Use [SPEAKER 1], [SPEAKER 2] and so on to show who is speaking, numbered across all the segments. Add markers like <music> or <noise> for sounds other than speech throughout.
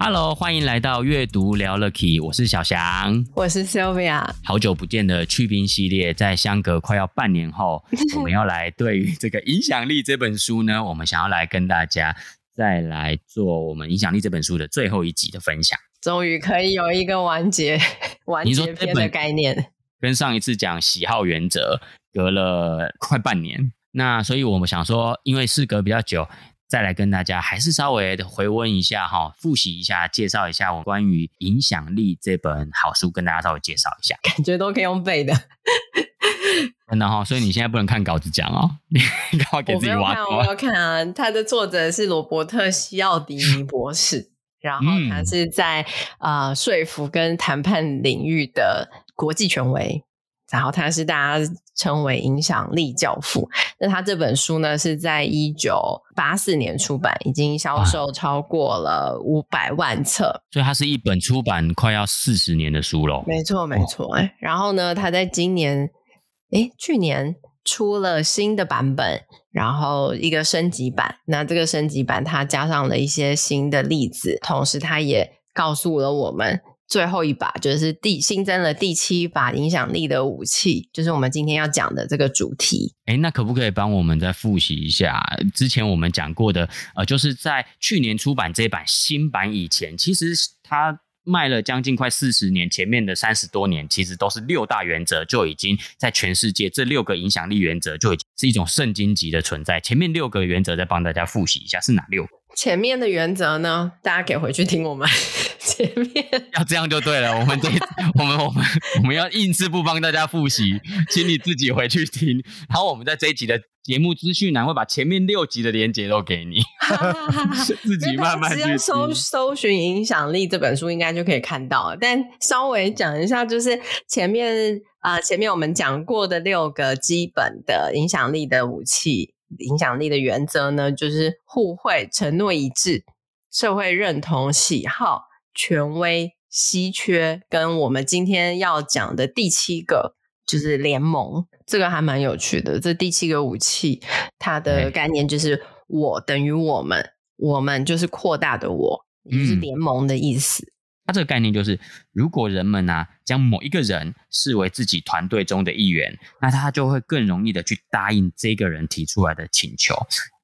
[SPEAKER 1] Hello，欢迎来到阅读聊了 Key，我是小翔，
[SPEAKER 2] 我是 Sylvia。
[SPEAKER 1] 好久不见的去冰系列，在相隔快要半年后，<laughs> 我们要来对于这个《影响力》这本书呢，我们想要来跟大家再来做我们《影响力》这本书的最后一集的分享。
[SPEAKER 2] 终于可以有一个完结 <laughs> 完结篇的概念，
[SPEAKER 1] 跟上一次讲喜好原则隔了快半年，那所以我们想说，因为事隔比较久。再来跟大家还是稍微的回温一下哈，复习一下，介绍一下我关于《影响力》这本好书，跟大家稍微介绍一下。
[SPEAKER 2] 感觉都可以用背的，<laughs>
[SPEAKER 1] 真的哈。所以你现在不能看稿子讲哦，你赶快给自己挖坑。
[SPEAKER 2] 我要看啊，他的作者是罗伯特·西奥迪尼博士，然后他是在呃、说服跟谈判领域的国际权威。然后他是大家称为影响力教父。那他这本书呢，是在一九八四年出版，已经销售超过了五百万册，
[SPEAKER 1] 所以它是一本出版快要四十年的书喽。
[SPEAKER 2] 没错，没错。哎，然后呢，他在今年，哎，去年出了新的版本，然后一个升级版。那这个升级版，它加上了一些新的例子，同时它也告诉了我们。最后一把就是第新增了第七把影响力的武器，就是我们今天要讲的这个主题。
[SPEAKER 1] 哎，那可不可以帮我们再复习一下之前我们讲过的？呃，就是在去年出版这版新版以前，其实它卖了将近快四十年，前面的三十多年其实都是六大原则就已经在全世界这六个影响力原则就已经是一种圣经级的存在。前面六个原则再帮大家复习一下是哪六个？
[SPEAKER 2] 前面的原则呢，大家可以回去听我们前面
[SPEAKER 1] 要这样就对了。我们这 <laughs> 我们我们我们要硬是不帮大家复习，请你自己回去听。然后我们在这一集的节目资讯栏会把前面六集的连接都给你，<laughs> 自己慢慢去
[SPEAKER 2] 搜搜寻《影响力》这本书，应该就可以看到了。但稍微讲一下，就是前面啊、呃，前面我们讲过的六个基本的影响力的武器。影响力的原则呢，就是互惠、承诺一致、社会认同、喜好、权威、稀缺，跟我们今天要讲的第七个就是联盟。这个还蛮有趣的。这第七个武器，它的概念就是“我等于我们”，我们就是扩大的我，也就是联盟的意思。嗯它这个概念就是，如果人们啊将某一个人视为自己团队中的一员，那他就会更容易的去答应这个人提出来的请求。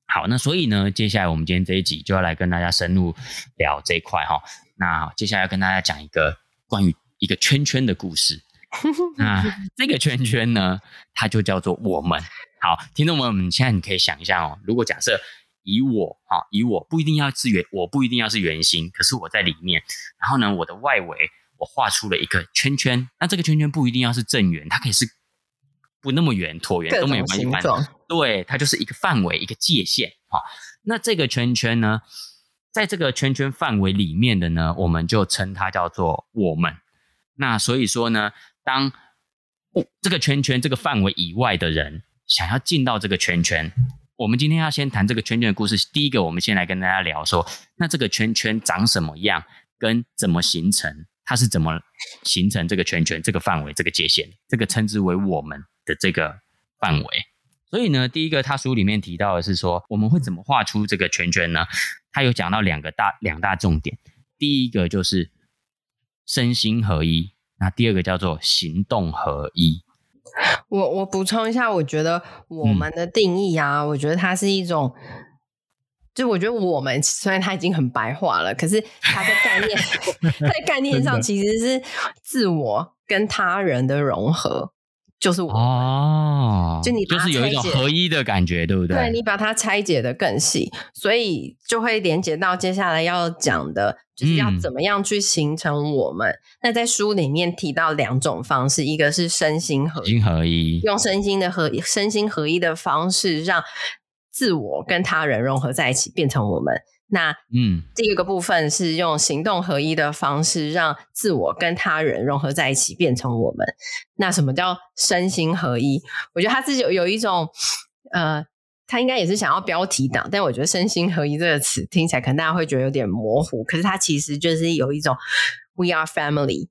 [SPEAKER 2] 好，那所以呢，接下来我们今天这一集就要来跟大家深入聊这一块哈。那接下来要跟大家讲一个关于一个圈圈的故事。<laughs> 那这个圈圈呢，它就叫做我们。好，听众朋友们，现在你可以想一下哦，如果假设。以我哈，以我不一定要是圆，我不一定要是圆心，可是我在里面。然后呢，我的外围我画出了一个圈圈，那这个圈圈不一定要是正圆，它可以是不那么圆、椭圆都没有关系。对，它就是一个范围、一个界限。好，那这个圈圈呢，在这个圈圈范围里面的呢，我们就称它叫做我们。那所以说呢，当这个圈圈这个范围以外的人想要进到这个圈圈。我们今天要先谈这个圈圈的故事。第一个，我们先来跟大家聊说，那这个圈圈长什么样，跟怎么形成，它是怎么形成这个圈圈、这个范围、这个界限，这个称之为我们的这个范围。所以呢，第一个，他书里面提到的是说，我们会怎么画出这个圈圈呢？他有讲到两个大两大重点。第一个就是身心合一，那第二个叫做行动合一。我我补充一下，我觉得我们的定义啊，嗯、我觉得它是一种，就我觉得我们虽然它已经很白话了，可是它的概念，<laughs> 它的概念上其实是自我跟他人的融合。就是我哦，就你
[SPEAKER 1] 就是有一种合一的感觉，对不对？
[SPEAKER 2] 对，你把它拆解的更细，所以就会连接到接下来要讲的，就是要怎么样去形成我们。嗯、那在书里面提到两种方式，一个是身心合一，
[SPEAKER 1] 合一
[SPEAKER 2] 用身心的合身心合一的方式，让自我跟他人融合在一起，变成我们。那嗯，第二个部分是用行动合一的方式，让自我跟他人融合在一起，变成我们。那什么叫身心合一？我觉得他自己有有一种呃，他应该也是想要标题党，但我觉得“身心合一”这个词听起来可能大家会觉得有点模糊，可是他其实就是有一种 “we are family”。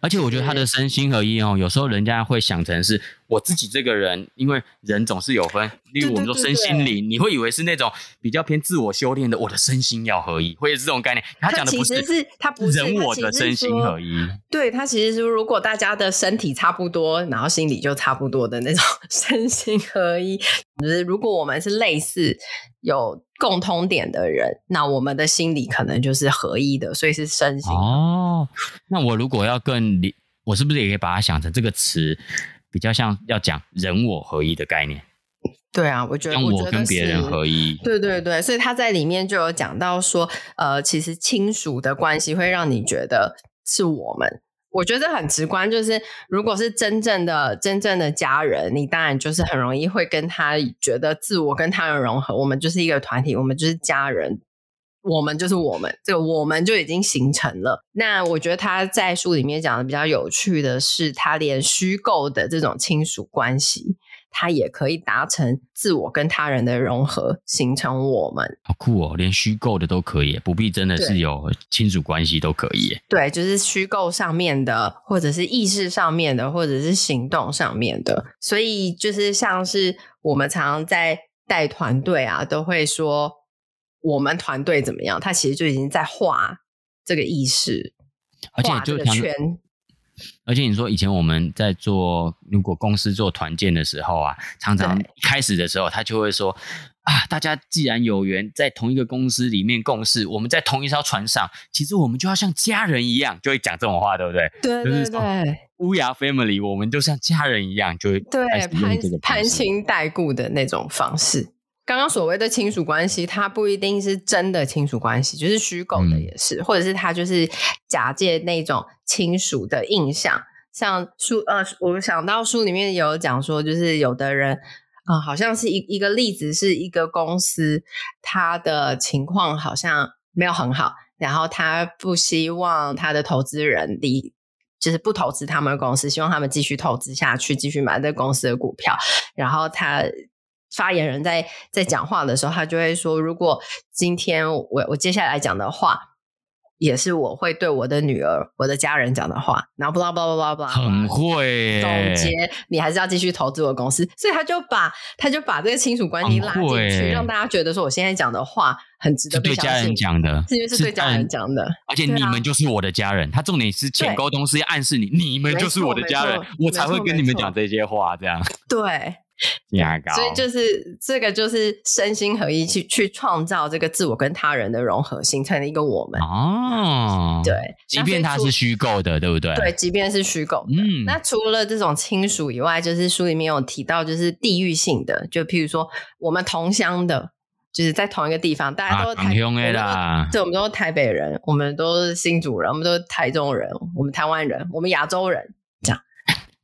[SPEAKER 1] 而且我觉得他的身心合一哦，有时候人家会想成是我自己这个人，因为人总是有分，例如我们说身心灵，你会以为是那种比较偏自我修炼的，我的身心要合一，会是这种概念。他讲的不是，
[SPEAKER 2] 是他不是
[SPEAKER 1] 人我的身心合一。
[SPEAKER 2] 对，他其实是如果大家的身体差不多，然后心理就差不多的那种 <laughs> 身心合一。就是如果我们是类似有共通点的人，那我们的心理可能就是合一的，所以是身心。
[SPEAKER 1] 哦，那我如果要更理，我是不是也可以把它想成这个词比较像要讲人我合一的概念？
[SPEAKER 2] 对啊，我觉得
[SPEAKER 1] 我跟别人合一。
[SPEAKER 2] 对对对，所以他在里面就有讲到说，呃，其实亲属的关系会让你觉得是我们。我觉得很直观，就是如果是真正的、真正的家人，你当然就是很容易会跟他觉得自我跟他人融合。我们就是一个团体，我们就是家人，我们就是我们，这个我们就已经形成了。那我觉得他在书里面讲的比较有趣的是，他连虚构的这种亲属关系。他也可以达成自我跟他人的融合，形成我们。
[SPEAKER 1] 好酷哦！连虚构的都可以，不必真的是有亲属关系都可以。
[SPEAKER 2] 对，就是虚构上面的，或者是意识上面的，或者是行动上面的。所以就是像是我们常常在带团队啊，都会说我们团队怎么样？他其实就已经在画这个意识，
[SPEAKER 1] 而且就圈。而且你说以前我们在做，如果公司做团建的时候啊，常常开始的时候，他就会说啊，大家既然有缘在同一个公司里面共事，我们在同一艘船上，其实我们就要像家人一样，就会讲这种话，对不对？
[SPEAKER 2] 对对对
[SPEAKER 1] ，We are family，我们就像家人一样，就会
[SPEAKER 2] 对攀攀亲带故的那种方式。刚刚所谓的亲属关系，它不一定是真的亲属关系，就是虚构的也是，或者是他就是假借那种亲属的印象。像书呃，我想到书里面有讲说，就是有的人啊、呃，好像是一一个例子，是一个公司，他的情况好像没有很好，然后他不希望他的投资人离，就是不投资他们的公司，希望他们继续投资下去，继续买这公司的股票，然后他。发言人在在讲话的时候，他就会说：“如果今天我我接下来讲的话，也是我会对我的女儿、我的家人讲的话，然后巴拉巴拉巴拉巴拉，
[SPEAKER 1] 很会
[SPEAKER 2] 总结，你还是要继续投资我公司。”所以他就把他就把这个亲属关系拉进去，让大家觉得说我现在讲的话很值得被相信。
[SPEAKER 1] 对家人讲的，
[SPEAKER 2] 是因为是对家人讲的，
[SPEAKER 1] 而且你们就是我的家人。他重点是前沟通是要暗示你，你们就是我的家人，我才会跟你们讲这些话。这样
[SPEAKER 2] 对。<laughs> 所以就是这个，就是身心合一去去创造这个自我跟他人的融合，形成了一个我们
[SPEAKER 1] 哦。
[SPEAKER 2] 对，
[SPEAKER 1] 即便它是虚构的，对不对？
[SPEAKER 2] 对，即便是虚构。嗯，那除了这种亲属以外，就是书里面有提到，就是地域性的，就譬如说我们同乡的，就是在同一个地方，大家都是台中的啦。对，我们都是台北人，我们都是新竹人，我们都是台中人，我们台湾人，我们亚洲人。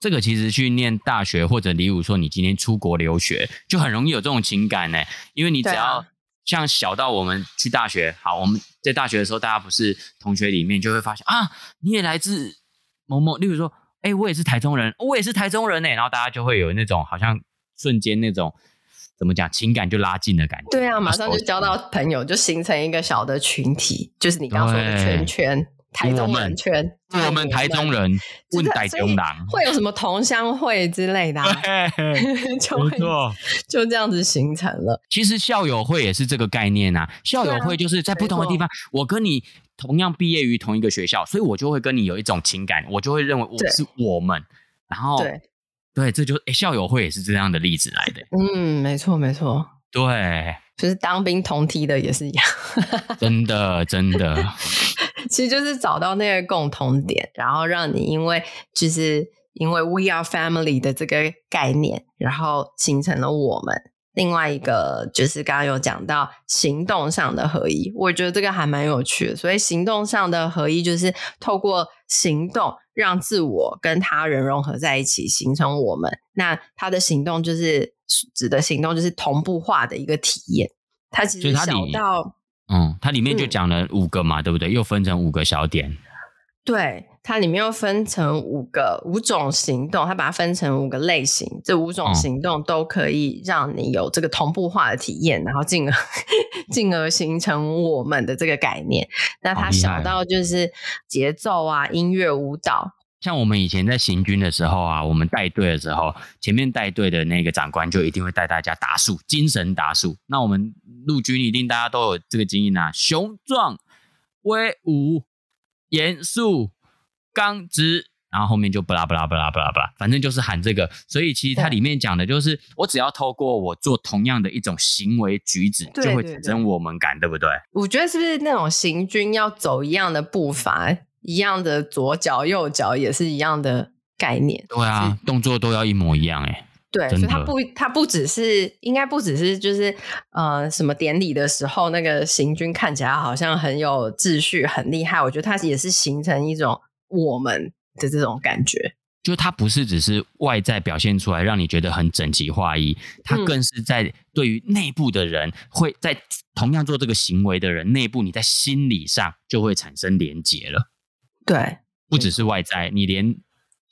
[SPEAKER 1] 这个其实去念大学，或者例如说你今天出国留学，就很容易有这种情感呢。因为你只要像小到我们去大学，好，我们在大学的时候，大家不是同学里面就会发现啊，你也来自某某，例如说，哎，我也是台中人，我也是台中人呢，然后大家就会有那种好像瞬间那种怎么讲，情感就拉近的感觉。
[SPEAKER 2] 对啊，马上就交到朋友，就形成一个小的群体，就是你刚刚说的圈圈。台中人圈，
[SPEAKER 1] 我们台中人问台中人。
[SPEAKER 2] 会有什么同乡会之类的、啊，<laughs> 就会就这样子形成了。
[SPEAKER 1] 其实校友会也是这个概念啊，校友会就是在不同的地方，我跟你同样毕业于同一个学校，所以我就会跟你有一种情感，我就会认为我是我们。然后对，对，这就诶校友会也是这样的例子来的。
[SPEAKER 2] 嗯，没错，没错，
[SPEAKER 1] 对，
[SPEAKER 2] 就是当兵同梯的也是一样，<laughs>
[SPEAKER 1] 真的，真的。
[SPEAKER 2] 其实就是找到那个共同点，然后让你因为就是因为 we are family 的这个概念，然后形成了我们。另外一个就是刚刚有讲到行动上的合一，我觉得这个还蛮有趣的。所以行动上的合一就是透过行动让自我跟他人融合在一起，形成我们。那他的行动就是指的行动就是同步化的一个体验。他其实小到。
[SPEAKER 1] 嗯，它里面就讲了五个嘛，嗯、对不对？又分成五个小点。
[SPEAKER 2] 对，它里面又分成五个五种行动，它把它分成五个类型，这五种行动都可以让你有这个同步化的体验，然后进而 <laughs> 进而形成我们的这个概念。那它小到就是节奏啊、音乐、舞蹈。
[SPEAKER 1] 像我们以前在行军的时候啊，我们带队的时候，前面带队的那个长官就一定会带大家打数，精神打数。那我们陆军一定大家都有这个经验啊，雄壮、威武。严肃、刚直，然后后面就不拉不拉不拉不拉不拉，反正就是喊这个。所以其实它里面讲的就是，我只要透过我做同样的一种行为举止，就会产生我们感，对不对？
[SPEAKER 2] 我觉得是不是那种行军要走一样的步伐，一样的左脚右脚，也是一样的概念？
[SPEAKER 1] 对啊，动作都要一模一样哎。
[SPEAKER 2] 对，所以他不，它不只是，应该不只是，就是呃，什么典礼的时候，那个行军看起来好像很有秩序，很厉害。我觉得它也是形成一种我们的这种感觉，
[SPEAKER 1] 就它不是只是外在表现出来让你觉得很整齐划一，它更是在对于内部的人，会在同样做这个行为的人内部，你在心理上就会产生连结了。
[SPEAKER 2] 对，
[SPEAKER 1] 不只是外在，你连。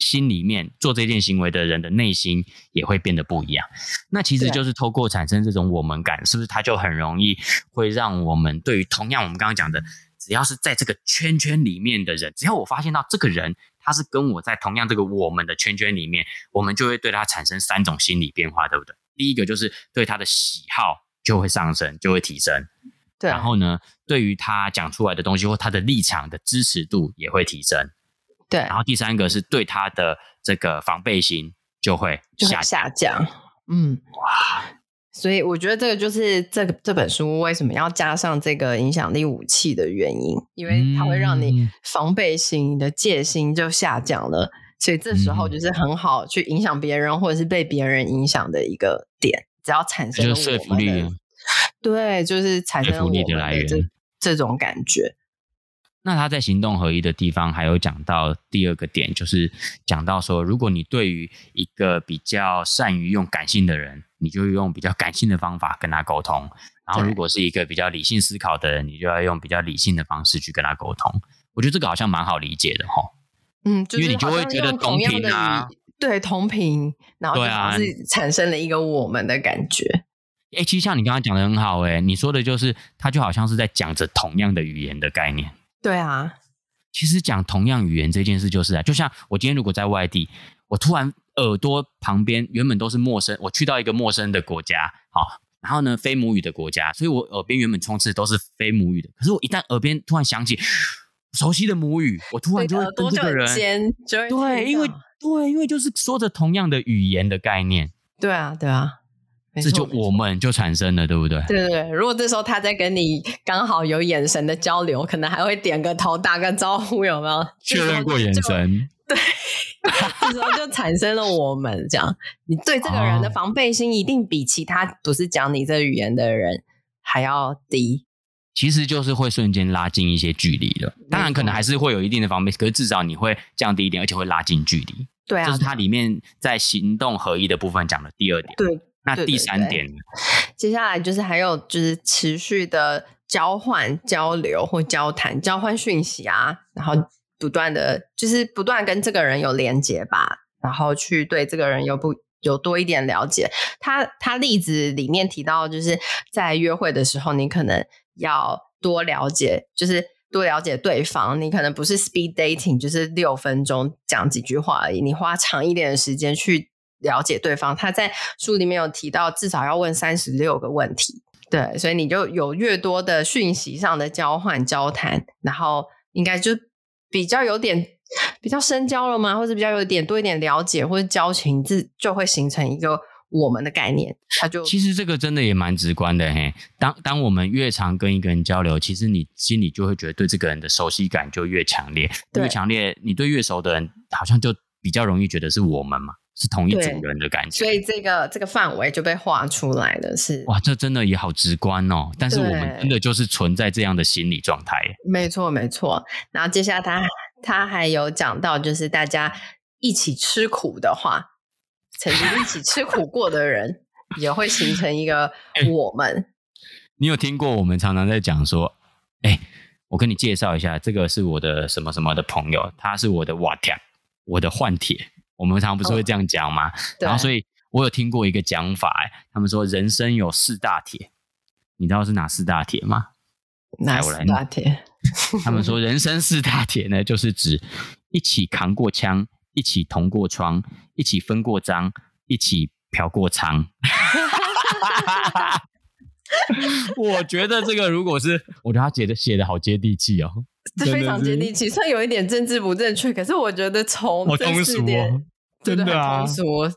[SPEAKER 1] 心里面做这件行为的人的内心也会变得不一样，那其实就是透过产生这种我们感，是不是？它就很容易会让我们对于同样我们刚刚讲的，只要是在这个圈圈里面的人，只要我发现到这个人他是跟我在同样这个我们的圈圈里面，我们就会对他产生三种心理变化，对不对？第一个就是对他的喜好就会上升，就会提升。对。然后呢，对于他讲出来的东西或他的立场的支持度也会提升。
[SPEAKER 2] 对，
[SPEAKER 1] 然后第三个是对他的这个防备心就会下
[SPEAKER 2] 下降，嗯，哇，所以我觉得这个就是这个这本书为什么要加上这个影响力武器的原因，因为它会让你防备心、你的戒心就下降了，所以这时候就是很好去影响别人或者是被别人影响的一个点，只要产生
[SPEAKER 1] 说服力，
[SPEAKER 2] 对，就是产生我们的这这种感觉。
[SPEAKER 1] 那他在行动合一的地方，还有讲到第二个点，就是讲到说，如果你对于一个比较善于用感性的人，你就用比较感性的方法跟他沟通；然后如果是一个比较理性思考的人，你就要用比较理性的方式去跟他沟通。我觉得这个好像蛮好理解的哈。
[SPEAKER 2] 嗯，就是、
[SPEAKER 1] 因为你就会觉得同频啊，
[SPEAKER 2] 对，同频，然后就产生了一个我们的感觉。
[SPEAKER 1] 哎、啊，其实像你刚刚讲的很好，哎，你说的就是他就好像是在讲着同样的语言的概念。
[SPEAKER 2] 对啊，
[SPEAKER 1] 其实讲同样语言这件事就是啊，就像我今天如果在外地，我突然耳朵旁边原本都是陌生，我去到一个陌生的国家，好，然后呢，非母语的国家，所以我耳边原本充斥都是非母语的，可是我一旦耳边突然响起熟悉的母语，我突然就会跟这个人，对，因为对，因为就是说着同样的语言的概念，
[SPEAKER 2] 对啊，对啊。
[SPEAKER 1] 这就我们就产生了，对不对？
[SPEAKER 2] 对对对。如果这时候他在跟你刚好有眼神的交流，可能还会点个头、打个招呼，有没有？
[SPEAKER 1] 确认过眼神。<laughs>
[SPEAKER 2] 对，这时候就产生了我们这样。你对这个人的 <laughs> 防备心一定比其他不是讲你这语言的人还要低。
[SPEAKER 1] 其实就是会瞬间拉近一些距离的。当然，可能还是会有一定的防备，可是至少你会降低一点，而且会拉近距离。
[SPEAKER 2] 对啊，
[SPEAKER 1] 这是它里面在行动合一的部分讲的第二点。
[SPEAKER 2] 对。
[SPEAKER 1] 那第三点，
[SPEAKER 2] 对对对，接下来就是还有就是持续的交换、交流或交谈、交换讯息啊，然后不断的就是不断跟这个人有连接吧，然后去对这个人有不有多一点了解。他他例子里面提到，就是在约会的时候，你可能要多了解，就是多了解对方。你可能不是 speed dating，就是六分钟讲几句话而已，你花长一点的时间去。了解对方，他在书里面有提到，至少要问三十六个问题。对，所以你就有越多的讯息上的交换交谈，然后应该就比较有点比较深交了吗？或者比较有点多一点了解或者交情，自就会形成一个我们的概念。他就
[SPEAKER 1] 其实这个真的也蛮直观的嘿。当当我们越常跟一个人交流，其实你心里就会觉得对这个人的熟悉感就越强烈，越强烈，你对越熟的人，好像就比较容易觉得是我们嘛。是同一组人的感觉，
[SPEAKER 2] 所以这个这个范围就被画出来了。是
[SPEAKER 1] 哇，这真的也好直观哦。但是我们真的就是存在这样的心理状态。
[SPEAKER 2] 没错，没错。然后接下来他他还有讲到，就是大家一起吃苦的话，曾经一起吃苦过的人，也会形成一个 <laughs> 我们。
[SPEAKER 1] 你有听过我们常常在讲说，哎、欸，我跟你介绍一下，这个是我的什么什么的朋友，他是我的瓦铁，我的换铁。我们常常不是会这样讲吗？哦、然后，所以我有听过一个讲法，哎，他们说人生有四大铁，你知道是哪四大铁吗？
[SPEAKER 2] 哪四大铁？
[SPEAKER 1] 他们说人生四大铁呢，就是指一起扛过枪，一起同过窗，一起分过赃，一起嫖过娼。<laughs> 我觉得这个如果是，我觉得他写的写的好接地气哦，
[SPEAKER 2] 这非常接地气，虽然有一点政治不正确，可是我觉得从这四点，哦、
[SPEAKER 1] 真的啊，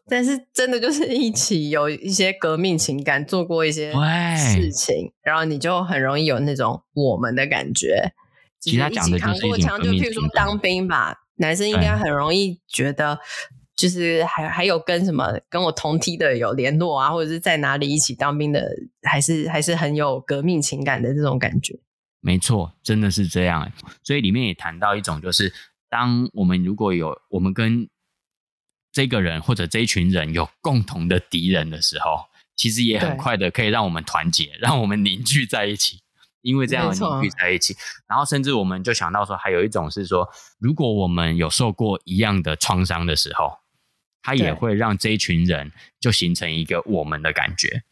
[SPEAKER 2] 但是真的就是一起有一些革命情感，做过一些事情，然后你就很容易有那种我们的感觉。
[SPEAKER 1] 其实他讲的就是一种革命情感，就譬如说当兵吧，男生应该很容易觉得。就是还还有跟什么跟我同梯的有联络啊，或者是在哪里一起当兵的，还是还是很有革命情感的这种感觉。没错，真的是这样。所以里面也谈到一种，就是当我们如果有我们跟这个人或者这一群人有共同的敌人的时候，其实也很快的可以让我们团结，让我们凝聚在一起。因为这样凝聚在一起，然后甚至我们就想到说，还有一种是说，如果我们有受过一样的创伤的时候。它也会让这一群人就形成一个我们的感觉。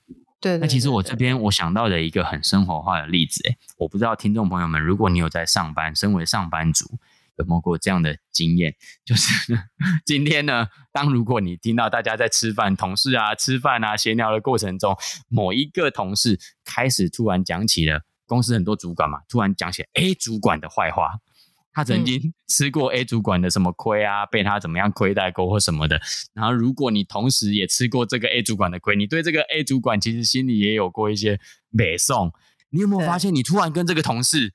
[SPEAKER 2] 对，
[SPEAKER 1] 那其实我这边我想到的一个很生活化的例子，诶，我不知道听众朋友们，如果你有在上班，身为上班族，有没有过这样的经验？就是 <laughs> 今天呢，当如果你听到大家在吃饭，同事啊吃饭啊闲聊的过程中，某一个同事开始突然讲起了公司很多主管嘛，突然讲起 A 主管的坏话。他曾经 <laughs> 吃过 A 主管的什么亏啊，被他怎么样亏待过或什么的。然后，如果你同时也吃过这个 A 主管的亏，你对这个 A 主管其实心里也有过一些美送。你有没有发现，你突然跟这个同事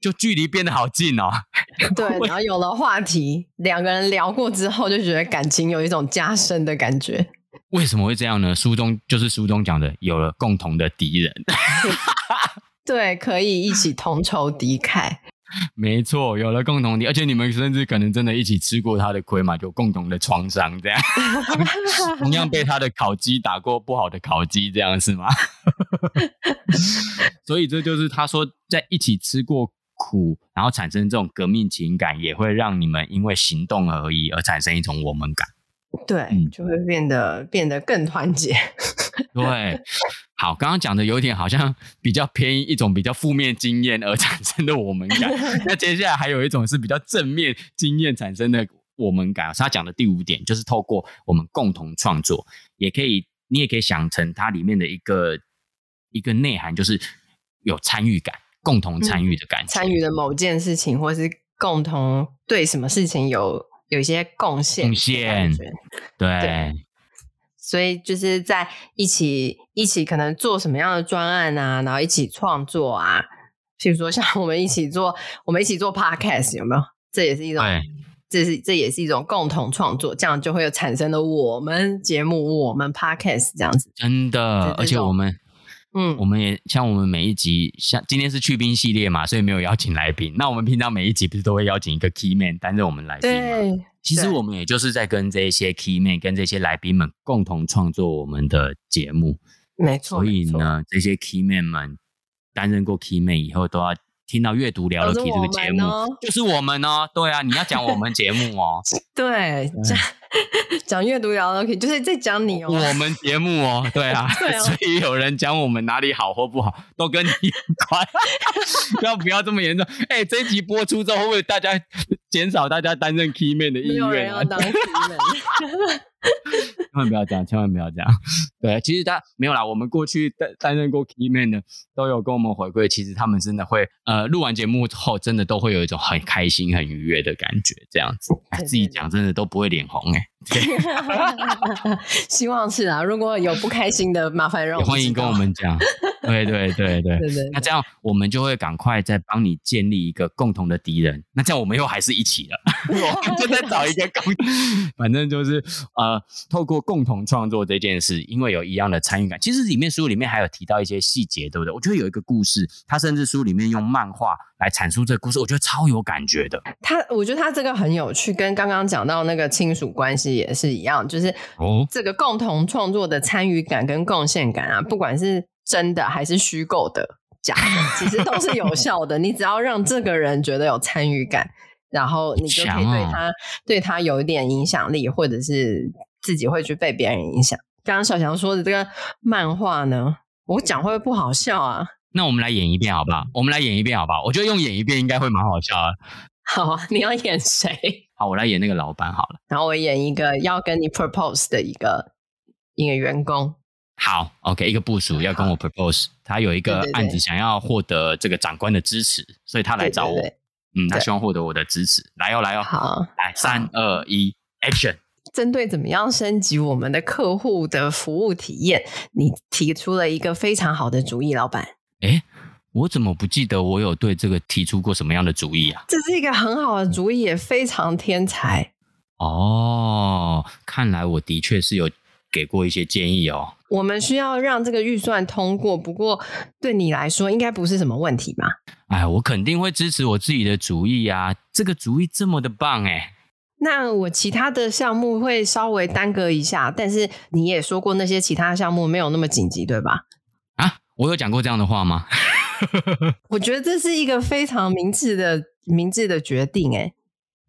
[SPEAKER 1] 就距离变得好近哦？<laughs>
[SPEAKER 2] 对，然后有了话题，两个人聊过之后，就觉得感情有一种加深的感觉。
[SPEAKER 1] 为什么会这样呢？书中就是书中讲的，有了共同的敌人，<laughs>
[SPEAKER 2] 对，可以一起同仇敌忾。<laughs>
[SPEAKER 1] 没错，有了共同点，而且你们甚至可能真的一起吃过他的亏嘛，有共同的创伤，这样 <laughs> 同样被他的烤鸡打过不好的烤鸡，这样是吗？<laughs> 所以这就是他说，在一起吃过苦，然后产生这种革命情感，也会让你们因为行动而已而产生一种我们感。
[SPEAKER 2] 对，就会变得变得更团结。<laughs>
[SPEAKER 1] 对，好，刚刚讲的有点好像比较偏一种比较负面经验而产生的我们感。那接下来还有一种是比较正面经验产生的我们感。是他讲的第五点，就是透过我们共同创作，也可以，你也可以想成它里面的一个一个内涵，就是有参与感，共同参与的感觉，
[SPEAKER 2] 参与了某件事情，或是共同对什么事情有。有一些贡献，贡献，
[SPEAKER 1] 对，
[SPEAKER 2] 对，所以就是在一起一起可能做什么样的专案啊，然后一起创作啊，譬如说像我们一起做，我们一起做 podcast 有没有？这也是一种，这是这也是一种共同创作，这样就会有产生了我们节目，我们 podcast 这样子，
[SPEAKER 1] 真的，而且我们。嗯，我们也像我们每一集，像今天是去冰系列嘛，所以没有邀请来宾。那我们平常每一集不是都会邀请一个 key man 担任我们来宾吗？对，其实我们也就是在跟这些 key man 跟这些来宾们共同创作我们的节目。
[SPEAKER 2] 没错，
[SPEAKER 1] 所以呢，这些 key man 们担任过 key man 以后都要。听到阅读聊了 Key 这个节目，哦、就是我们哦。对啊，你要讲我们节目哦。<laughs>
[SPEAKER 2] 对，讲 <laughs> 讲阅读聊了 Key，就是在讲你哦。
[SPEAKER 1] 我们节目哦，对啊。<laughs> 对哦、所以有人讲我们哪里好或不好，都跟你有关。<laughs> 要不要这么严重？哎、欸，这一集播出之后，会不会大家减少大家担任 Key Man 的意愿？有
[SPEAKER 2] 人要当 Key Man。
[SPEAKER 1] 千万不要这样，千万不要这样。对，其实他没有啦。我们过去担担任过 key man 的，都有跟我们回馈。其实他们真的会，呃，录完节目后，真的都会有一种很开心、很愉悦的感觉。这样子，自己讲真的都不会脸红哎。<laughs>
[SPEAKER 2] 希望是啊，如果有不开心的，麻烦让我
[SPEAKER 1] 欢迎跟我们讲。对对对 <laughs> 对，那这样我们就会赶快再帮你建立一个共同的敌人。那这样我们又还是一起了，<laughs> 我们就在找一个共，反正就是呃，透过共同创作这件事，因为有一样的参与感。其实里面书里面还有提到一些细节，对不对？我觉得有一个故事，他甚至书里面用漫画来阐述这个故事，我觉得超有感觉的。
[SPEAKER 2] 他我觉得他这个很有趣，跟刚刚讲到那个亲属关系也是一样，就是哦，这个共同创作的参与感跟贡献感啊，不管是真的还是虚构的、假的，其实都是有 <laughs> 效的。你只要让这个人觉得有参与感，然后你就可以对他、哦、对他有一点影响力，或者是自己会去被别人影响。刚刚小强说的这个漫画呢，我讲会不会不好笑啊？
[SPEAKER 1] 那我们来演一遍好不好？我们来演一遍好不好？我觉得用演一遍应该会蛮好笑啊。<laughs>
[SPEAKER 2] 好啊，你要演谁？
[SPEAKER 1] 好，我来演那个老板好了。
[SPEAKER 2] 然后我演一个要跟你 propose 的一个一个员工。
[SPEAKER 1] 好，OK，一个部署要跟我 propose，他有一个案子想要获得这个长官的支持，所以他来找我。对对对嗯，他希望获得我的支持。来哦，来哦。
[SPEAKER 2] 好，
[SPEAKER 1] 来，三二一，Action！
[SPEAKER 2] 针对怎么样升级我们的客户的服务体验，你提出了一个非常好的主意，老板。
[SPEAKER 1] 诶我怎么不记得我有对这个提出过什么样的主意啊？
[SPEAKER 2] 这是一个很好的主意，也非常天才。
[SPEAKER 1] 哦，看来我的确是有给过一些建议哦。
[SPEAKER 2] 我们需要让这个预算通过，不过对你来说应该不是什么问题吧？
[SPEAKER 1] 哎，我肯定会支持我自己的主意啊！这个主意这么的棒哎。
[SPEAKER 2] 那我其他的项目会稍微耽搁一下，但是你也说过那些其他项目没有那么紧急，对吧？
[SPEAKER 1] 啊，我有讲过这样的话吗？<laughs>
[SPEAKER 2] 我觉得这是一个非常明智的、明智的决定，哎。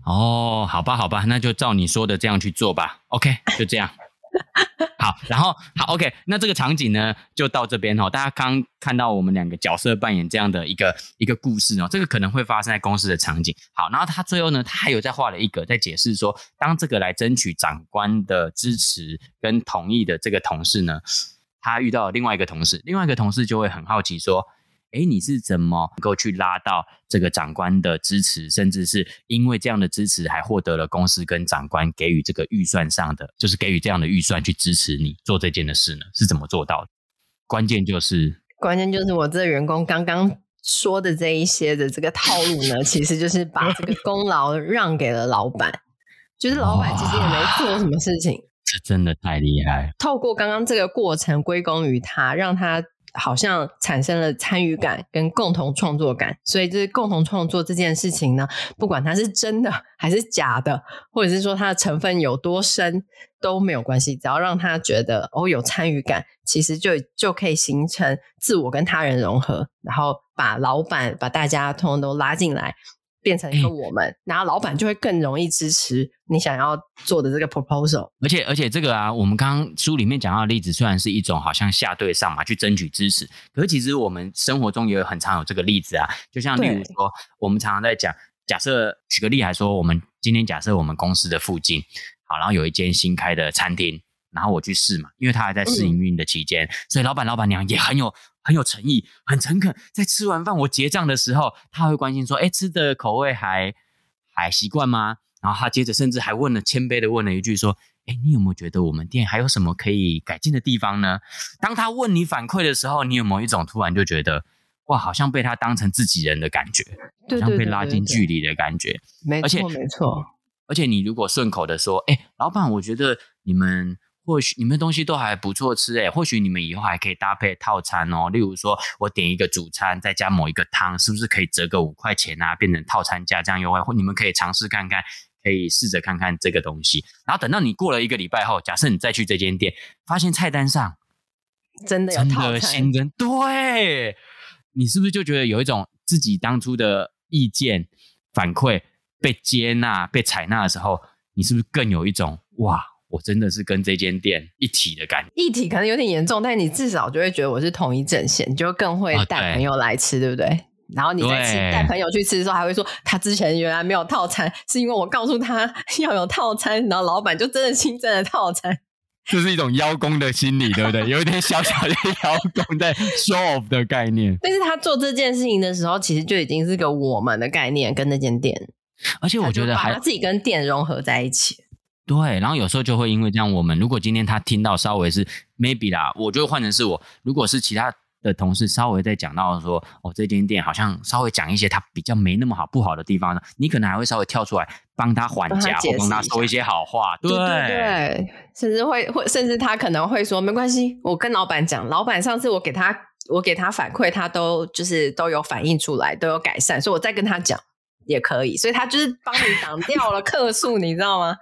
[SPEAKER 1] 哦，好吧，好吧，那就照你说的这样去做吧。OK，就这样。<laughs> 好，然后好，OK，那这个场景呢，就到这边哦。大家刚看到我们两个角色扮演这样的一个一个故事哦，这个可能会发生在公司的场景。好，然后他最后呢，他还有再画了一个，在解释说，当这个来争取长官的支持跟同意的这个同事呢，他遇到了另外一个同事，另外一个同事就会很好奇说。诶，你是怎么能够去拉到这个长官的支持，甚至是因为这样的支持，还获得了公司跟长官给予这个预算上的，就是给予这样的预算去支持你做这件的事呢？是怎么做到的？关键就是，
[SPEAKER 2] 关键就是我这个员工刚刚说的这一些的这个套路呢，其实就是把这个功劳让给了老板，就是老板其实也没做什么事情，
[SPEAKER 1] 这真的太厉害。
[SPEAKER 2] 透过刚刚这个过程归功于他，让他。好像产生了参与感跟共同创作感，所以这共同创作这件事情呢，不管它是真的还是假的，或者是说它的成分有多深都没有关系，只要让他觉得哦有参与感，其实就就可以形成自我跟他人融合，然后把老板把大家通通都拉进来。变成一个我们，然后老板就会更容易支持你想要做的这个 proposal。
[SPEAKER 1] 而且，而且这个啊，我们刚刚书里面讲到的例子，虽然是一种好像下对上嘛，去争取支持，可是其实我们生活中也有很常有这个例子啊。就像例如说，我们常常在讲，假设举个例来说，我们今天假设我们公司的附近，好，然后有一间新开的餐厅。然后我去试嘛，因为他还在试营运的期间，嗯、所以老板老板娘也很有很有诚意，很诚恳。在吃完饭我结账的时候，他会关心说：“哎，吃的口味还还习惯吗？”然后他接着甚至还问了谦卑的问了一句说：“哎，你有没有觉得我们店还有什么可以改进的地方呢？”当他问你反馈的时候，你有没有一种突然就觉得哇，好像被他当成自己人的感觉，好像被拉近距离的感
[SPEAKER 2] 觉？
[SPEAKER 1] 没错，
[SPEAKER 2] 没错。
[SPEAKER 1] 而且你如果顺口的说：“哎，老板，我觉得你们。”或许你们东西都还不错吃诶，或许你们以后还可以搭配套餐哦。例如说，我点一个主餐，再加某一个汤，是不是可以折个五块钱啊？变成套餐价这样优惠，或你们可以尝试看看，可以试着看看这个东西。然后等到你过了一个礼拜后，假设你再去这间店，发现菜单上
[SPEAKER 2] 真的有套餐，
[SPEAKER 1] 新增，对，你是不是就觉得有一种自己当初的意见反馈被接纳、被采纳的时候，你是不是更有一种哇？我真的是跟这间店一体的感觉，
[SPEAKER 2] 一体可能有点严重，但你至少就会觉得我是同一阵线，就更会带朋友来吃，对，对不对？然后你在吃带朋友去吃的时候，还会说他之前原来没有套餐，是因为我告诉他 <laughs> 要有套餐，然后老板就真的新增了套餐。<laughs>
[SPEAKER 1] 这是一种邀功的心理，对不对？有一点小小的邀功在 show off 的概念。
[SPEAKER 2] 但是他做这件事情的时候，其实就已经是个我们的概念，跟那间店，
[SPEAKER 1] 而且我觉得还
[SPEAKER 2] 把他自己跟店融合在一起。
[SPEAKER 1] 对，然后有时候就会因为这样，我们如果今天他听到稍微是 maybe 啦，我就换成是我，如果是其他的同事稍微在讲到说，哦，这间店好像稍微讲一些他比较没那么好不好的地方呢，你可能还会稍微跳出来帮他缓颊，或帮他说一些好话，对对，对，
[SPEAKER 2] 甚至会会甚至他可能会说没关系，我跟老板讲，老板上次我给他我给他反馈，他都就是都有反映出来，都有改善，所以我再跟他讲也可以，所以他就是帮你挡掉了 <laughs> 客诉，你知道吗？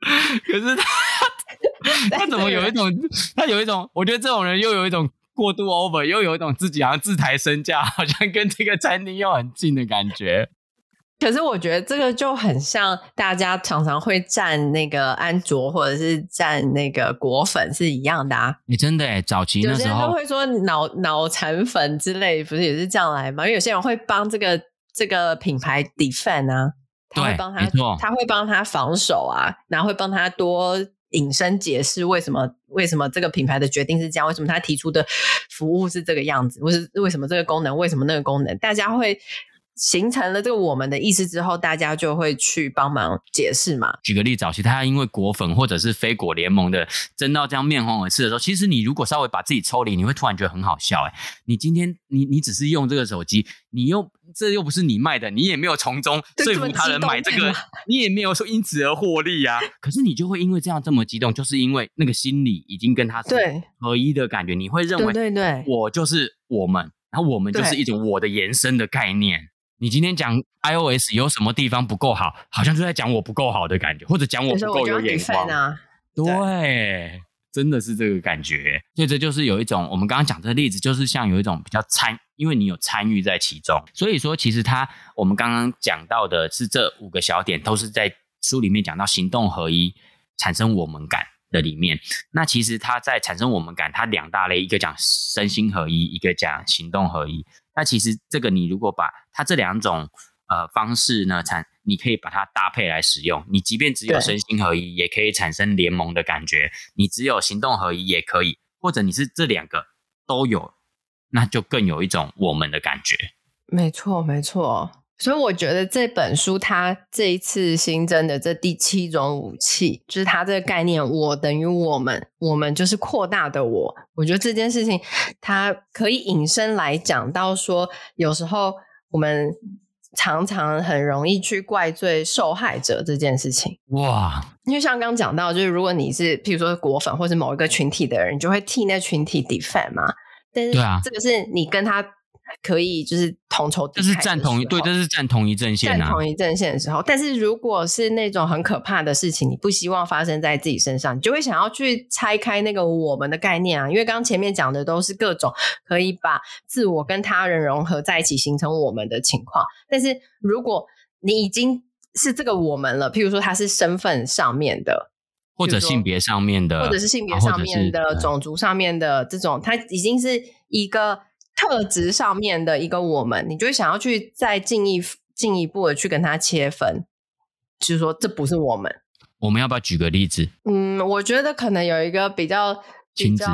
[SPEAKER 2] <laughs>
[SPEAKER 1] 可是他，<laughs> 他怎么有一种，他有一种，我觉得这种人又有一种过度 over，又有一种自己好像自抬身价，好像跟这个餐厅又很近的感觉。
[SPEAKER 2] 可是我觉得这个就很像大家常常会蘸那个安卓或者是蘸那个果粉是一样的啊。
[SPEAKER 1] 你、欸、真的哎，早期那时候
[SPEAKER 2] 会说脑脑残粉之类，不是也是这样来吗？因为有些人会帮这个这个品牌 defend 啊，他会帮他，他会帮他防守啊，然后会帮他多引申解释为什么为什么这个品牌的决定是这样，为什么他提出的服务是这个样子，或是为什么这个功能，为什么那个功能，大家会。形成了这个我们的意思之后，大家就会去帮忙解释嘛。
[SPEAKER 1] 举个例子，早期他因为果粉或者是非果联盟的争到这样面红耳赤的时候，其实你如果稍微把自己抽离，你会突然觉得很好笑。哎，你今天你你只是用这个手机，你又这又不是你卖的，你也没有从中 <laughs> 说服他人买这个，你也没有说因此而获利啊。<laughs> 可是你就会因为这样这么激动，就是因为那个心理已经跟他是合一的感觉，你会认为对对对，我就是我们，然后我们就是一种我的延伸的概念。你今天讲 iOS 有什么地方不够好，好像就在讲我不够好的感觉，或者讲我不够有眼光啊。对，对，真的是这个感觉。所以这就是有一种，我们刚刚讲这个例子，就是像有一种比较参，因为你有参与在其中，所以说其实它我们刚刚讲到的是这五个小点，都是在书里面讲到行动合一产生我们感的里面。那其实它在产生我们感，它两大类，一个讲身心合一，一个讲行动合一。那其实这个你如果把它这两种呃方式呢产，你可以把它搭配来使用。你即便只有身心合一，也可以产生联盟的感觉；你只有行动合一也可以，或者你是这两个都有，那就更有一种我们的感觉。
[SPEAKER 2] 没错，没错。所以我觉得这本书它这一次新增的这第七种武器，就是它这个概念“我等于我们”，我们就是扩大的我。我觉得这件事情它可以引申来讲到说，有时候我们常常很容易去怪罪受害者这件事情。哇！因为像刚刚讲到，就是如果你是譬如说果粉或是某一个群体的人，你就会替那群体 defend 嘛。但是这个是你跟他。可以就是同仇敌忾，这是站
[SPEAKER 1] 同一对，这是站同一阵线，
[SPEAKER 2] 站同一阵线的时候。但是如果是那种很可怕的事情，你不希望发生在自己身上，你就会想要去拆开那个我们的概念啊。因为刚刚前面讲的都是各种可以把自我跟他人融合在一起形成我们的情况。但是如果你已经是这个我们了，譬如说他是身份上面的，
[SPEAKER 1] 或者性别上面的，
[SPEAKER 2] 或者是性别上面的、种族上面的这种，他已经是一个。特质上面的一个我们，你就会想要去再进一进一步的去跟他切分，就是说这不是我们。
[SPEAKER 1] 我们要不要举个例子？
[SPEAKER 2] 嗯，我觉得可能有一个比较比较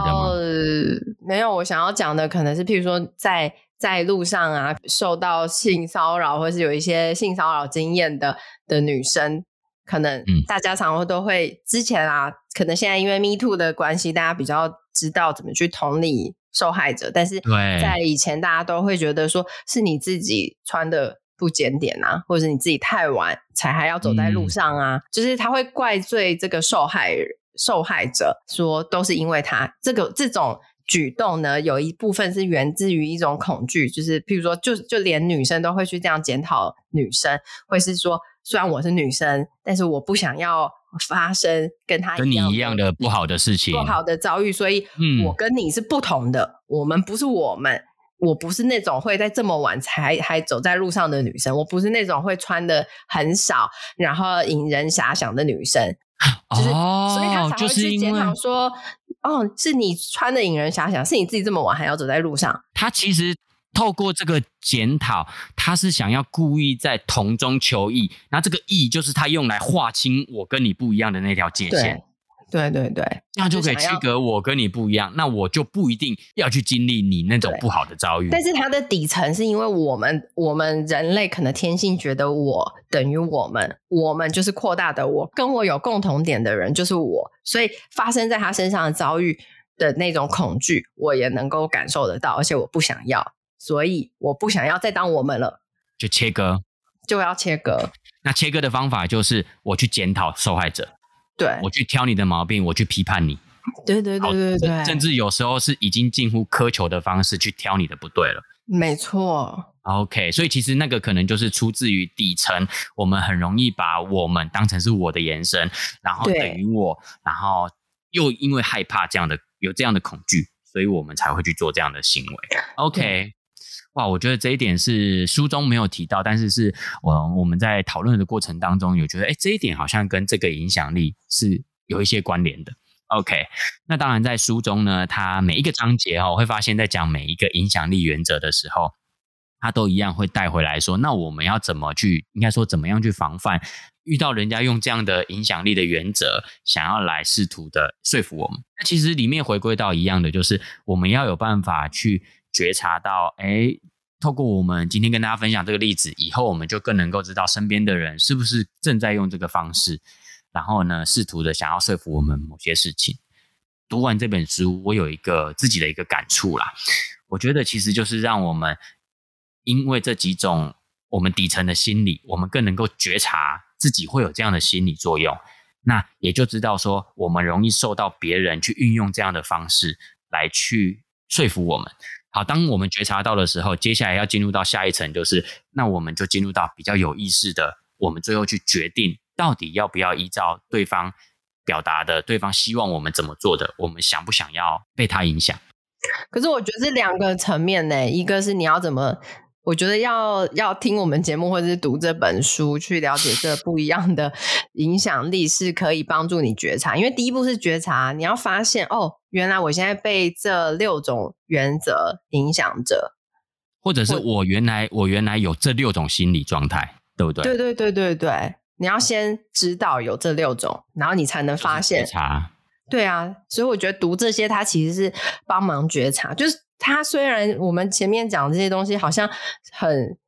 [SPEAKER 2] 没有。我想要讲的可能是，譬如说在在路上啊，受到性骚扰或是有一些性骚扰经验的的女生，可能大家常常都会之前啊，可能现在因为 Me Too 的关系，大家比较知道怎么去同理。受害者，但是在以前，大家都会觉得说是你自己穿的不检点啊，或者是你自己太晚才还要走在路上啊，嗯、就是他会怪罪这个受害受害者，说都是因为他这个这种举动呢，有一部分是源自于一种恐惧，就是譬如说，就就连女生都会去这样检讨女生，会是说，虽然我是女生，但是我不想要。发生跟他
[SPEAKER 1] 跟你一样的不好的事情，
[SPEAKER 2] 不好的遭遇，所以我跟你是不同的。嗯、我们不是我们，我不是那种会在这么晚才还走在路上的女生，我不是那种会穿的很少，然后引人遐想的女生。就是，
[SPEAKER 1] 哦、
[SPEAKER 2] 所以他才会去检讨说，哦，是你穿的引人遐想，是你自己这么晚还要走在路上。
[SPEAKER 1] 他其实。透过这个检讨，他是想要故意在同中求异，那这个异就是他用来划清我跟你不一样的那条界限。
[SPEAKER 2] 对对对，
[SPEAKER 1] 这样就可以区隔我跟你不一样，那我就不一定要去经历你那种不好的遭遇。
[SPEAKER 2] 但是它的底层是因为我们我们人类可能天性觉得我等于我们，我们就是扩大的我，跟我有共同点的人就是我，所以发生在他身上的遭遇的那种恐惧，我也能够感受得到，而且我不想要。所以我不想要再当我们了，
[SPEAKER 1] 就切割，
[SPEAKER 2] 就要切割。
[SPEAKER 1] 那切割的方法就是我去检讨受害者，
[SPEAKER 2] 对，
[SPEAKER 1] 我去挑你的毛病，我去批判你，
[SPEAKER 2] 对对对对对，
[SPEAKER 1] 甚至有时候是已经近乎苛求的方式去挑你的不对了。
[SPEAKER 2] 没错。
[SPEAKER 1] OK，所以其实那个可能就是出自于底层，我们很容易把我们当成是我的延伸，然后等于我，然后又因为害怕这样的有这样的恐惧。所以我们才会去做这样的行为。OK，哇，我觉得这一点是书中没有提到，但是是我我们在讨论的过程当中有觉得，哎，这一点好像跟这个影响力是有一些关联的。OK，那当然在书中呢，它每一个章节哦，会发现在讲每一个影响力原则的时候，它都一样会带回来说，那我们要怎么去，应该说怎么样去防范？遇到人家用这样的影响力的原则，想要来试图的说服我们，那其实里面回归到一样的，就是我们要有办法去觉察到，诶，透过我们今天跟大家分享这个例子，以后我们就更能够知道身边的人是不是正在用这个方式，然后呢，试图的想要说服我们某些事情。读完这本书，我有一个自己的一个感触啦，我觉得其实就是让我们因为这几种我们底层的心理，我们更能够觉察。自己会有这样的心理作用，那也就知道说，我们容易受到别人去运用这样的方式来去说服我们。好，当我们觉察到的时候，接下来要进入到下一层，就是那我们就进入到比较有意识的，我们最后去决定到底要不要依照对方表达的，对方希望我们怎么做的，我们想不想要被他影响？
[SPEAKER 2] 可是我觉得是两个层面呢，一个是你要怎么。我觉得要要听我们节目或者是读这本书，去了解这不一样的影响力，是可以帮助你觉察。因为第一步是觉察，你要发现哦，原来我现在被这六种原则影响着，
[SPEAKER 1] 或者是我原来我原来有这六种心理状态，对不对？
[SPEAKER 2] 对对对对对，你要先知道有这六种，然后你才能发现。觉察。对啊，所以我觉得读这些，它其实是帮忙觉察，就是。它虽然我们前面讲这些东西好像很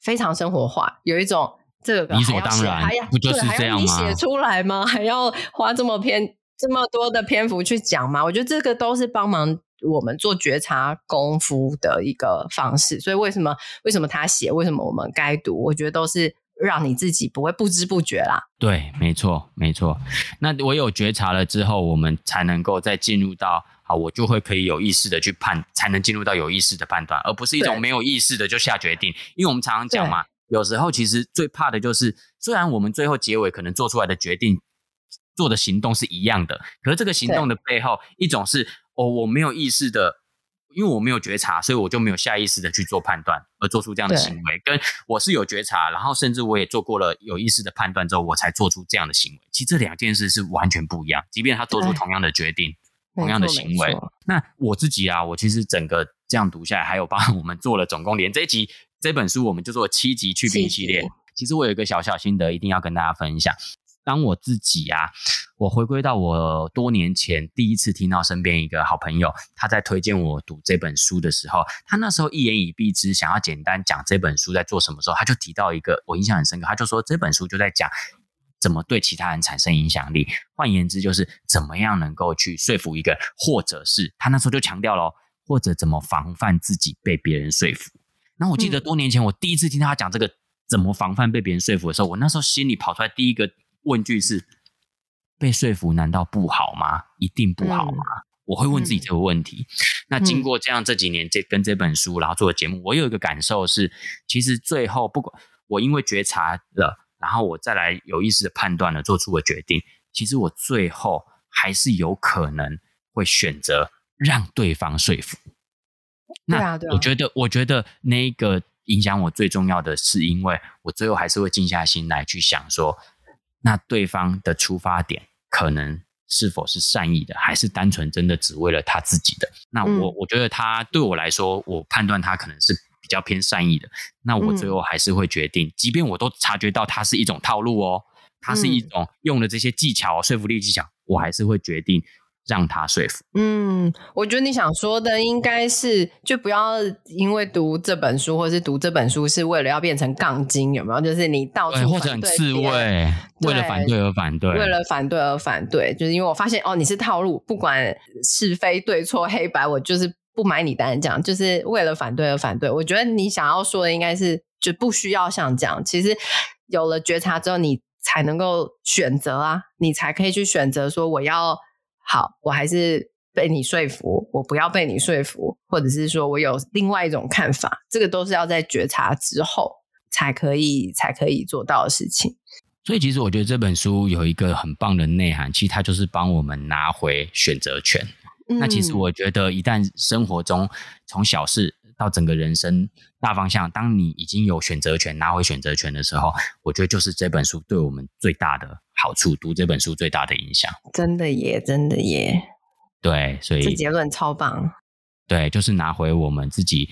[SPEAKER 2] 非常生活化，有一种这个
[SPEAKER 1] 理所当然，还要不就是这样吗？
[SPEAKER 2] 你写出来吗？还要花这么篇这么多的篇幅去讲吗？我觉得这个都是帮忙我们做觉察功夫的一个方式。所以为什么为什么他写？为什么我们该读？我觉得都是让你自己不会不知不觉啦。
[SPEAKER 1] 对，没错，没错。那我有觉察了之后，我们才能够再进入到。好，我就会可以有意识的去判，才能进入到有意识的判断，而不是一种没有意识的就下决定。因为我们常常讲嘛，有时候其实最怕的就是，虽然我们最后结尾可能做出来的决定、做的行动是一样的，可是这个行动的背后，一种是哦，我没有意识的，因为我没有觉察，所以我就没有下意识的去做判断，而做出这样的行为。跟我是有觉察，然后甚至我也做过了有意识的判断之后，我才做出这样的行为。其实这两件事是完全不一样，即便他做出同样的决定。同样的行为，那我自己啊，我其实整个这样读下来，还有帮我们做了总共连这一集这本书，我们就做七集去病系列。其实我有一个小小心得，一定要跟大家分享。当我自己啊，我回归到我多年前第一次听到身边一个好朋友他在推荐我读这本书的时候，他那时候一言以蔽之，想要简单讲这本书在做什么时候，他就提到一个我印象很深刻，他就说这本书就在讲。怎么对其他人产生影响力？换言之，就是怎么样能够去说服一个，或者是他那时候就强调了，或者怎么防范自己被别人说服。那我记得多年前我第一次听到他讲这个怎么防范被别人说服的时候，我那时候心里跑出来第一个问句是：被说服难道不好吗？一定不好吗？我会问自己这个问题。那经过这样这几年这跟这本书然后做的节目，我有一个感受是，其实最后不管我因为觉察了。然后我再来有意识的判断了，做出个决定。其实我最后还是有可能会选择让对方说服。那我觉得，我觉得那个影响我最重要的是，因为我最后还是会静下心来去想说，那对方的出发点可能是否是善意的，还是单纯真的只为了他自己的？那我我觉得他对我来说，我判断他可能是。比较偏善意的，那我最后还是会决定，嗯、即便我都察觉到它是一种套路哦，它是一种用的这些技巧、说服力技巧，我还是会决定让他说服。
[SPEAKER 2] 嗯，我觉得你想说的应该是，就不要因为读这本书，或者是读这本书是为了要变成杠精，有没有？就是你到处
[SPEAKER 1] 或者很刺猬，为了反对而反对，
[SPEAKER 2] 为了反对而反对，就是因为我发现哦，你是套路，不管是非对错黑白，我就是。不买你单讲，就是为了反对而反对。我觉得你想要说的应该是，就不需要像这样。其实有了觉察之后，你才能够选择啊，你才可以去选择说，我要好，我还是被你说服，我不要被你说服，或者是说我有另外一种看法。这个都是要在觉察之后才可以才可以做到的事情。
[SPEAKER 1] 所以，其实我觉得这本书有一个很棒的内涵，其实它就是帮我们拿回选择权。嗯、那其实我觉得，一旦生活中从小事到整个人生大方向，当你已经有选择权，拿回选择权的时候，我觉得就是这本书对我们最大的好处，读这本书最大的影响。
[SPEAKER 2] 真的耶，真的耶。
[SPEAKER 1] 对，所以
[SPEAKER 2] 这结论超棒。
[SPEAKER 1] 对，就是拿回我们自己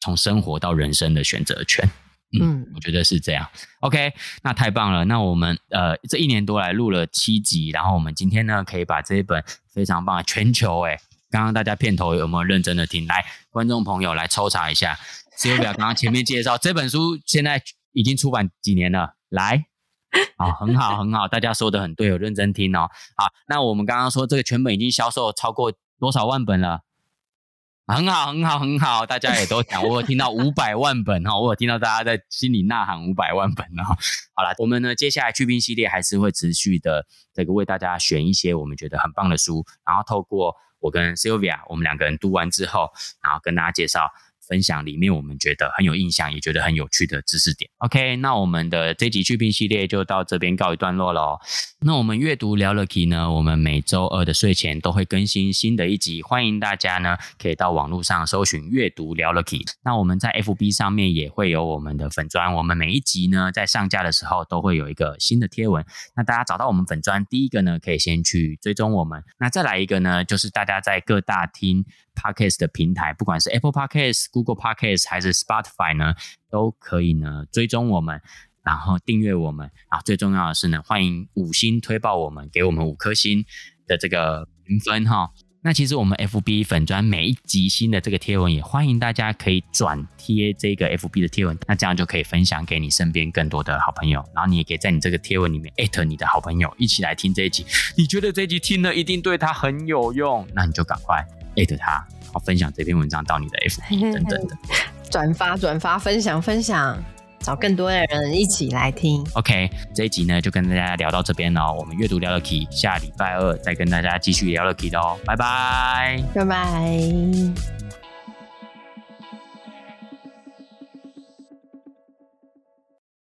[SPEAKER 1] 从生活到人生的选择权。嗯，嗯，我觉得是这样。OK，那太棒了。那我们呃这一年多来录了七集，然后我们今天呢可以把这一本非常棒的全球诶，刚刚大家片头有没有认真的听？来，观众朋友来抽查一下。Sylvia 刚刚前面介绍这本书现在已经出版几年了？来，好，很好很好，大家说的很对，有认真听哦。好，那我们刚刚说这个全本已经销售超过多少万本了？很好，很好，很好，大家也都讲，我有听到五百万本哈，我有听到大家在心里呐喊五百万本哈。好了，我们呢接下来去冰系列还是会持续的这个为大家选一些我们觉得很棒的书，然后透过我跟 Sylvia 我们两个人读完之后，然后跟大家介绍。分享里面我们觉得很有印象，也觉得很有趣的知识点。OK，那我们的这集去冰系列就到这边告一段落喽。那我们阅读聊了 key 呢，我们每周二的睡前都会更新新的一集，欢迎大家呢可以到网络上搜寻阅读聊了 key。那我们在 FB 上面也会有我们的粉专，我们每一集呢在上架的时候都会有一个新的贴文。那大家找到我们粉专，第一个呢可以先去追踪我们。那再来一个呢，就是大家在各大听 Podcast 的平台，不管是 Apple Podcast、Google Podcast 还是 Spotify 呢，都可以呢追踪我们，然后订阅我们。啊，最重要的是呢，欢迎五星推爆我们，给我们五颗星的这个评分哈。那其实我们 FB 粉专每一集新的这个贴文，也欢迎大家可以转贴这个 FB 的贴文，那这样就可以分享给你身边更多的好朋友。然后你也可以在你这个贴文里面艾特你的好朋友，一起来听这一集。你觉得这一集听了一定对他很有用，那你就赶快。艾特他，分享这篇文章到你的 FB 等等的，<laughs>
[SPEAKER 2] 转发转发分享分享，找更多的人一起来听。
[SPEAKER 1] OK，这一集呢就跟大家聊到这边了，我们阅读聊了 key，下礼拜二再跟大家继续聊了 key 喽，拜拜，
[SPEAKER 2] 拜拜。